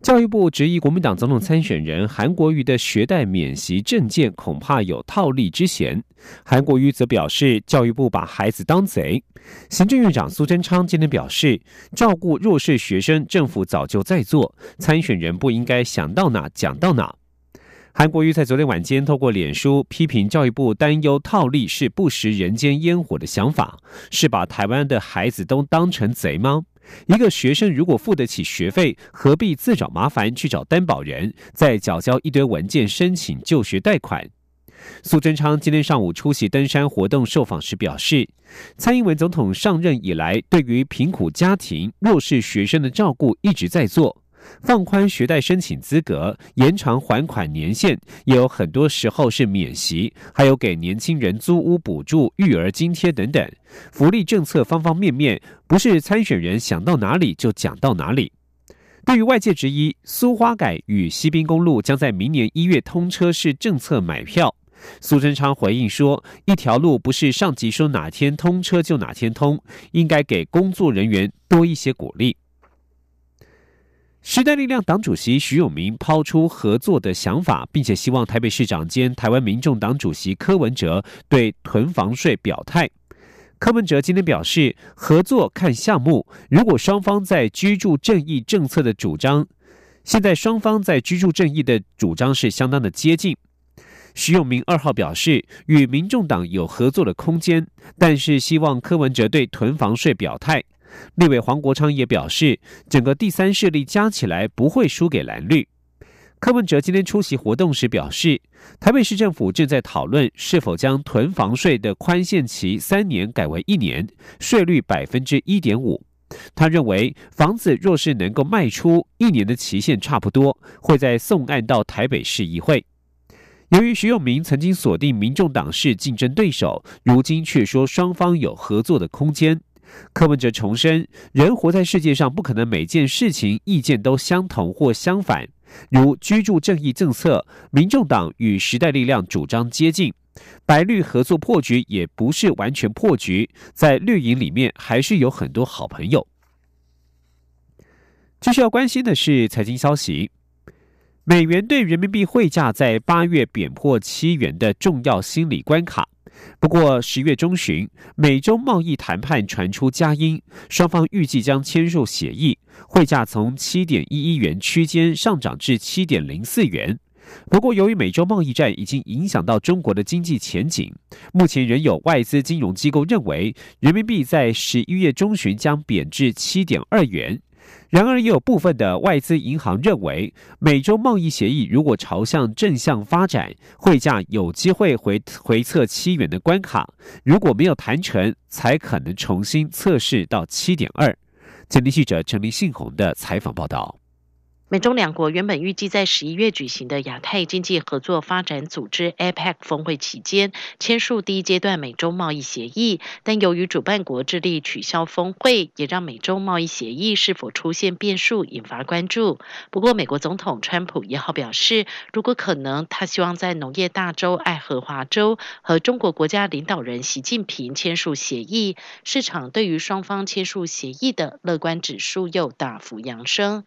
教育部质疑国民党总统参选人韩国瑜的学贷免息证件恐怕有套利之嫌。韩国瑜则表示，教育部把孩子当贼。行政院长苏贞昌今天表示，照顾弱势学生，政府早就在做，参选人不应该想到哪讲到哪。韩国瑜在昨天晚间透过脸书批评教育部担忧套利是不食人间烟火的想法，是把台湾的孩子都当成贼吗？一个学生如果付得起学费，何必自找麻烦去找担保人，再缴交一堆文件申请就学贷款？苏贞昌今天上午出席登山活动受访时表示，蔡英文总统上任以来，对于贫苦家庭、弱势学生的照顾一直在做。放宽学贷申请资格，延长还款年限，也有很多时候是免息，还有给年轻人租屋补助、育儿津贴等等，福利政策方方面面，不是参选人想到哪里就讲到哪里。对于外界质疑苏花改与西滨公路将在明年一月通车是政策买票，苏贞昌回应说：一条路不是上级说哪天通车就哪天通，应该给工作人员多一些鼓励。时代力量党主席徐永明抛出合作的想法，并且希望台北市长兼台湾民众党主席柯文哲对囤房税表态。柯文哲今天表示，合作看项目，如果双方在居住正义政策的主张，现在双方在居住正义的主张是相当的接近。徐永明二号表示，与民众党有合作的空间，但是希望柯文哲对囤房税表态。立委黄国昌也表示，整个第三势力加起来不会输给蓝绿。柯文哲今天出席活动时表示，台北市政府正在讨论是否将囤房税的宽限期三年改为一年，税率百分之一点五。他认为，房子若是能够卖出，一年的期限差不多，会再送案到台北市议会。由于徐永明曾经锁定民众党是竞争对手，如今却说双方有合作的空间。柯文哲重申，人活在世界上，不可能每件事情意见都相同或相反。如居住正义政策，民众党与时代力量主张接近，白绿合作破局也不是完全破局，在绿营里面还是有很多好朋友。继续要关心的是财经消息，美元对人民币汇价在八月贬破七元的重要心理关卡。不过，十月中旬，美中贸易谈判传出佳音，双方预计将签署协议，汇价从七点一一元区间上涨至七点零四元。不过，由于美洲贸易战已经影响到中国的经济前景，目前仍有外资金融机构认为，人民币在十一月中旬将贬至七点二元。然而，也有部分的外资银行认为，美洲贸易协议如果朝向正向发展，汇价有机会回回测七元的关卡；如果没有谈成，才可能重新测试到七点二。前天记者陈立信宏的采访报道。美中两国原本预计在十一月举行的亚太经济合作发展组织 （APEC） 峰会期间签署第一阶段美中贸易协议，但由于主办国致力取消峰会，也让美中贸易协议是否出现变数引发关注。不过，美国总统川普一号表示，如果可能，他希望在农业大州爱荷华州和中国国家领导人习近平签署协议。市场对于双方签署协议的乐观指数又大幅扬升。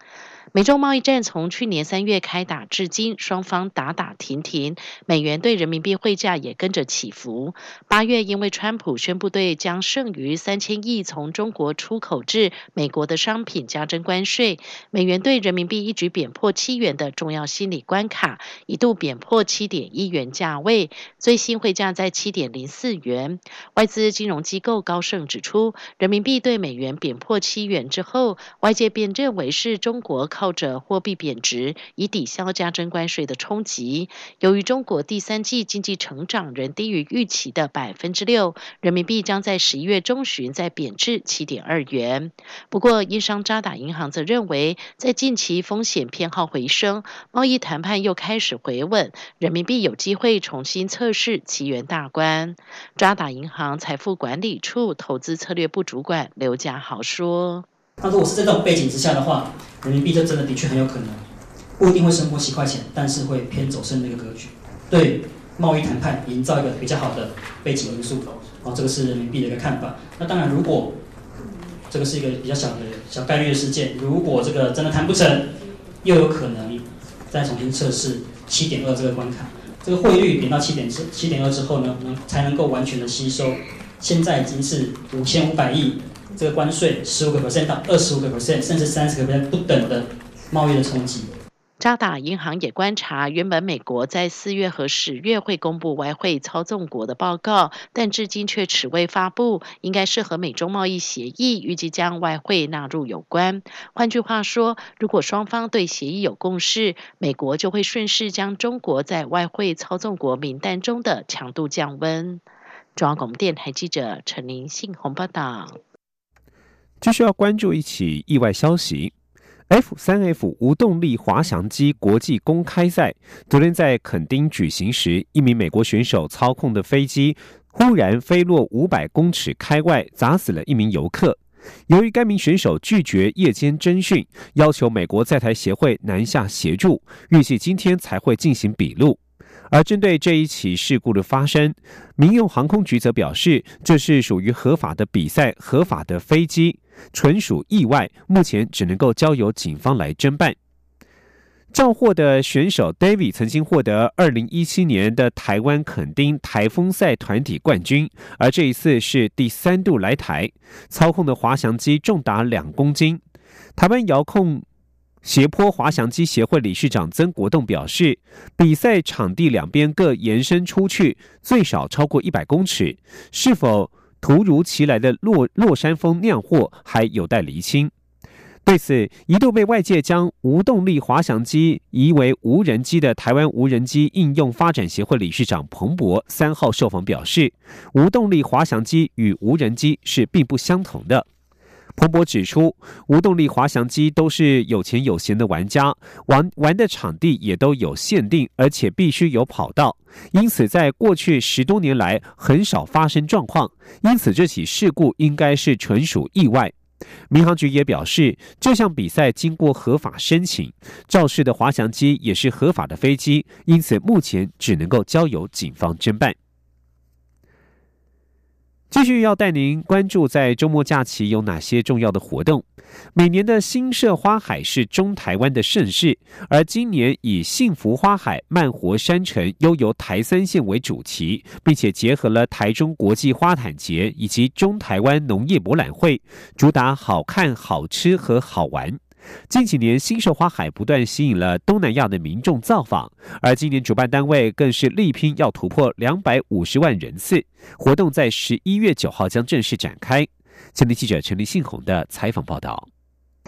美中贸贸易战从去年三月开打至今，双方打打停停，美元对人民币汇价也跟着起伏。八月，因为川普宣布对将剩余三千亿从中国出口至美国的商品加征关税，美元对人民币一举贬破七元的重要心理关卡，一度贬破七点一元价位，最新汇价在七点零四元。外资金融机构高盛指出，人民币对美元贬破七元之后，外界便认为是中国。靠着货币贬值，以抵消加征关税的冲击。由于中国第三季经济成长仍低于预期的百分之六，人民币将在十一月中旬再贬至七点二元。不过，英商渣打银行则认为，在近期风险偏好回升，贸易谈判又开始回稳，人民币有机会重新测试七元大关。渣打银行财富管理处投资策略部主管刘家豪说：“那如果是在这种背景之下的话，人民币就真的的确很有可能不一定会升破七块钱，但是会偏走升的一个格局，对贸易谈判营造一个比较好的背景因素。哦，这个是人民币的一个看法。那当然，如果这个是一个比较小的小概率的事件，如果这个真的谈不成，又有可能再重新测试七点二这个关卡。这个汇率贬到七点之七点二之后呢，能才能够完全的吸收。现在已经是五千五百亿，这个关税十五个 percent 到二十五个 percent，甚至三十个 percent 不等的贸易的冲击。渣打银行也观察，原本美国在四月和十月会公布外汇操纵国的报告，但至今却迟未发布，应该是和美中贸易协议预计将外汇纳入有关。换句话说，如果双方对协议有共识，美国就会顺势将中国在外汇操纵国名单中的强度降温。中央广播电台记者陈林信宏报道。继续要关注一起意外消息。F 三 F 无动力滑翔机国际公开赛昨天在垦丁举行时，一名美国选手操控的飞机忽然飞落五百公尺开外，砸死了一名游客。由于该名选手拒绝夜间侦讯，要求美国在台协会南下协助，预计今天才会进行笔录。而针对这一起事故的发生，民用航空局则表示，这是属于合法的比赛、合法的飞机，纯属意外，目前只能够交由警方来侦办。肇获的选手 David 曾经获得二零一七年的台湾垦丁台风赛团体冠军，而这一次是第三度来台，操控的滑翔机重达两公斤，台湾遥控。斜坡滑翔机协会理事长曾国栋表示，比赛场地两边各延伸出去最少超过一百公尺，是否突如其来的落落山风酿祸还有待厘清。对此，一度被外界将无动力滑翔机移为无人机的台湾无人机应用发展协会理事长彭博三号受访表示，无动力滑翔机与无人机是并不相同的。彭博指出，无动力滑翔机都是有钱有闲的玩家，玩玩的场地也都有限定，而且必须有跑道，因此在过去十多年来很少发生状况，因此这起事故应该是纯属意外。民航局也表示，这项比赛经过合法申请，肇事的滑翔机也是合法的飞机，因此目前只能够交由警方侦办。继续要带您关注，在周末假期有哪些重要的活动？每年的新社花海是中台湾的盛事，而今年以“幸福花海，慢活山城，悠游台三线”为主题，并且结合了台中国际花坛节以及中台湾农业博览会，主打好看、好吃和好玩。近几年，新社花海不断吸引了东南亚的民众造访，而今年主办单位更是力拼要突破两百五十万人次。活动在十一月九号将正式展开。前天记者陈立信宏的采访报道。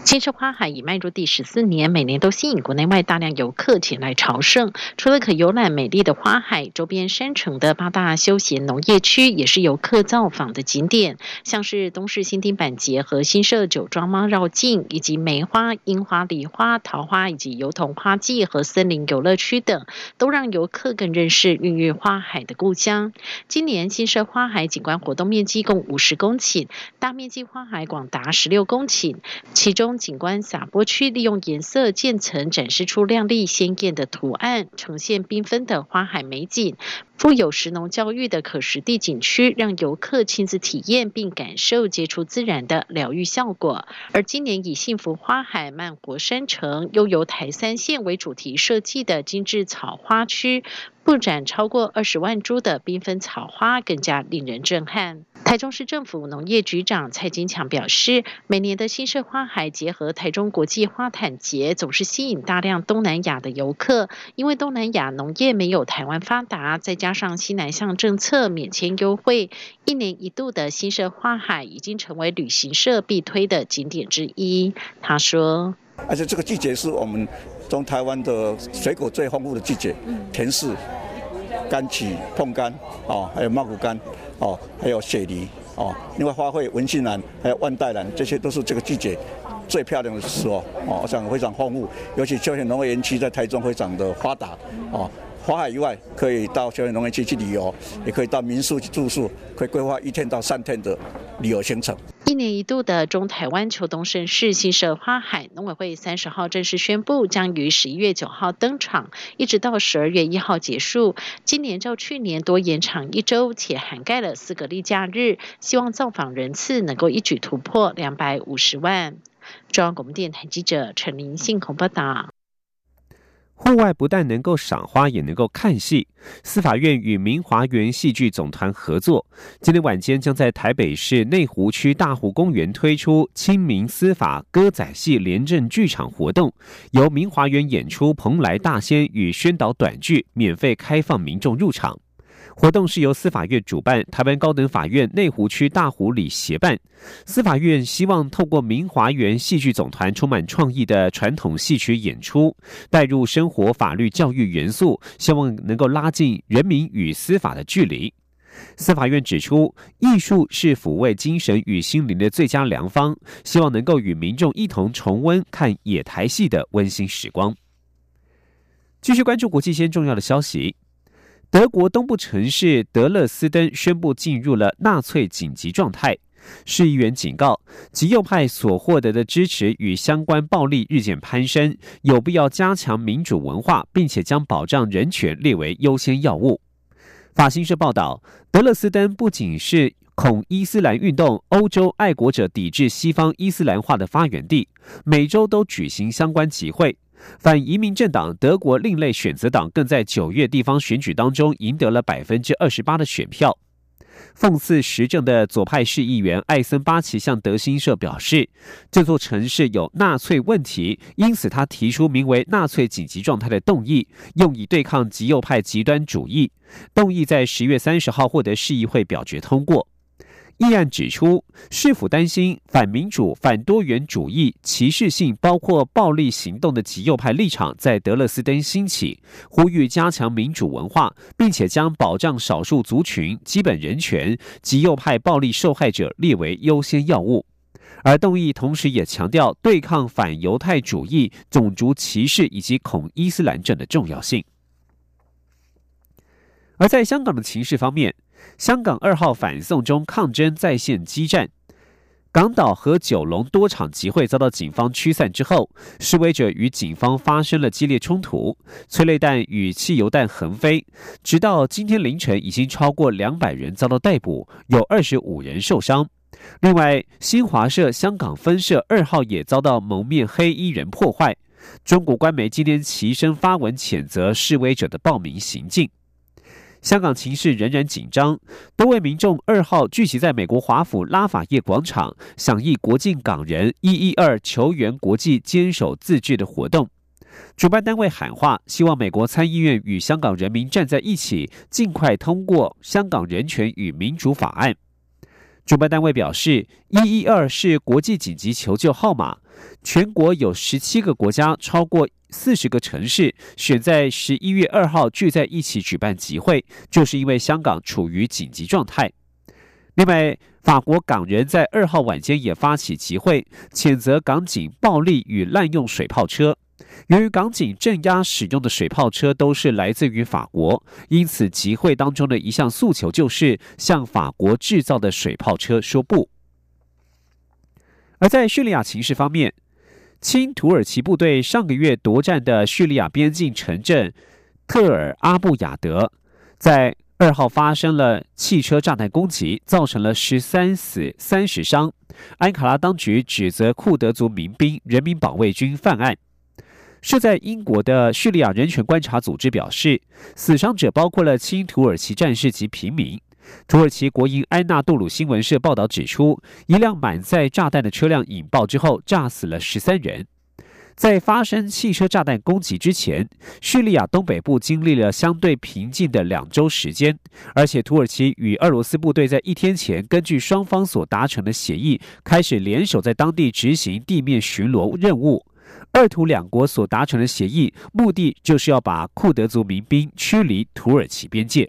新社花海已迈入第十四年，每年都吸引国内外大量游客前来朝圣。除了可游览美丽的花海，周边山城的八大休闲农业区也是游客造访的景点，像是东市新丁板节和新社酒庄猫绕境，以及梅花、樱花、梨花、桃花以及油桐花季和森林游乐区等，都让游客更认识孕育花海的故乡。今年新社花海景观活动面积共五十公顷，大面积花海广达十六公顷，其中。景观洒播区利用颜色渐层展示出亮丽鲜艳的图案，呈现缤纷的花海美景。富有石农教育的可实地景区，让游客亲自体验并感受接触自然的疗愈效果。而今年以“幸福花海，慢活山城，悠游台三线”为主题设计的精致草花区，布展超过二十万株的缤纷草花，更加令人震撼。台中市政府农业局长蔡金强表示，每年的新社花海结合台中国际花坛节，总是吸引大量东南亚的游客。因为东南亚农业没有台湾发达，再加上西南向政策免签优惠，一年一度的新社花海已经成为旅行社必推的景点之一。他说。而且这个季节是我们中台湾的水果最丰富的季节，甜柿、柑橘、碰柑，哦，还有茂谷柑，哦，还有雪梨，哦，另外花卉文心兰，还有万代兰，这些都是这个季节最漂亮的时候，哦，我想非常丰富，尤其休闲农业园区在台中非常的发达，哦。花海以外，可以到休闲农业区去旅游，也可以到民宿去住宿，可以规划一天到三天的旅游行程。一年一度的中台湾秋冬盛事新社花海，农委会三十号正式宣布，将于十一月九号登场，一直到十二月一号结束。今年较去年多延长一周，且涵盖了四个例假日，希望造访人次能够一举突破两百五十万。中央广播电台记者陈林信报道。户外不但能够赏花，也能够看戏。司法院与明华园戏剧总团合作，今天晚间将在台北市内湖区大湖公园推出清明司法歌仔戏廉政剧场活动，由明华园演出《蓬莱大仙》与宣导短剧，免费开放民众入场。活动是由司法院主办，台湾高等法院内湖区大湖里协办。司法院希望透过明华园戏剧总团充满创意的传统戏曲演出，带入生活法律教育元素，希望能够拉近人民与司法的距离。司法院指出，艺术是抚慰精神与心灵的最佳良方，希望能够与民众一同重温看野台戏的温馨时光。继续关注国际间重要的消息。德国东部城市德勒斯登宣布进入了纳粹紧急状态。市议员警告，极右派所获得的支持与相关暴力日渐攀升，有必要加强民主文化，并且将保障人权列为优先要务。法新社报道，德勒斯登不仅是恐伊斯兰运动、欧洲爱国者抵制西方伊斯兰化的发源地，每周都举行相关集会。反移民政党德国另类选择党更在九月地方选举当中赢得了百分之二十八的选票。讽刺时政的左派市议员艾森巴奇向德新社表示，这座城市有纳粹问题，因此他提出名为“纳粹紧急状态”的动议，用以对抗极右派极端主义。动议在十月三十号获得市议会表决通过。议案指出，是否担心反民主、反多元主义、歧视性，包括暴力行动的极右派立场在德勒斯登兴起，呼吁加强民主文化，并且将保障少数族群基本人权、极右派暴力受害者列为优先要务。而动议同时也强调对抗反犹太主义、种族歧视以及恐伊斯兰症的重要性。而在香港的情势方面。香港二号反送中抗争在线激战，港岛和九龙多场集会遭到警方驱散之后，示威者与警方发生了激烈冲突，催泪弹与汽油弹横飞，直到今天凌晨，已经超过两百人遭到逮捕，有二十五人受伤。另外，新华社香港分社二号也遭到蒙面黑衣人破坏。中国官媒今天齐声发文谴责示威者的暴民行径。香港情势仍然紧张，多位民众二号聚集在美国华府拉法叶广场，响应国境港人一一二求援国际坚守自治的活动。主办单位喊话，希望美国参议院与香港人民站在一起，尽快通过《香港人权与民主法案》。主办单位表示，一一二是国际紧急求救号码，全国有十七个国家，超过。四十个城市选在十一月二号聚在一起举办集会，就是因为香港处于紧急状态。另外，法国港人在二号晚间也发起集会，谴责港警暴力与滥用水炮车。由于港警镇压使用的水炮车都是来自于法国，因此集会当中的一项诉求就是向法国制造的水炮车说不。而在叙利亚情势方面。亲土耳其部队上个月夺占的叙利亚边境城镇特尔阿布雅德，在二号发生了汽车炸弹攻击，造成了十三死三十伤。安卡拉当局指责库德族民兵人民保卫军犯案。设在英国的叙利亚人权观察组织表示，死伤者包括了亲土耳其战士及平民。土耳其国营安纳杜鲁新闻社报道指出，一辆满载炸弹的车辆引爆之后，炸死了十三人。在发生汽车炸弹攻击之前，叙利亚东北部经历了相对平静的两周时间，而且土耳其与俄罗斯部队在一天前根据双方所达成的协议，开始联手在当地执行地面巡逻任务。二土两国所达成的协议，目的就是要把库德族民兵驱离土耳其边界。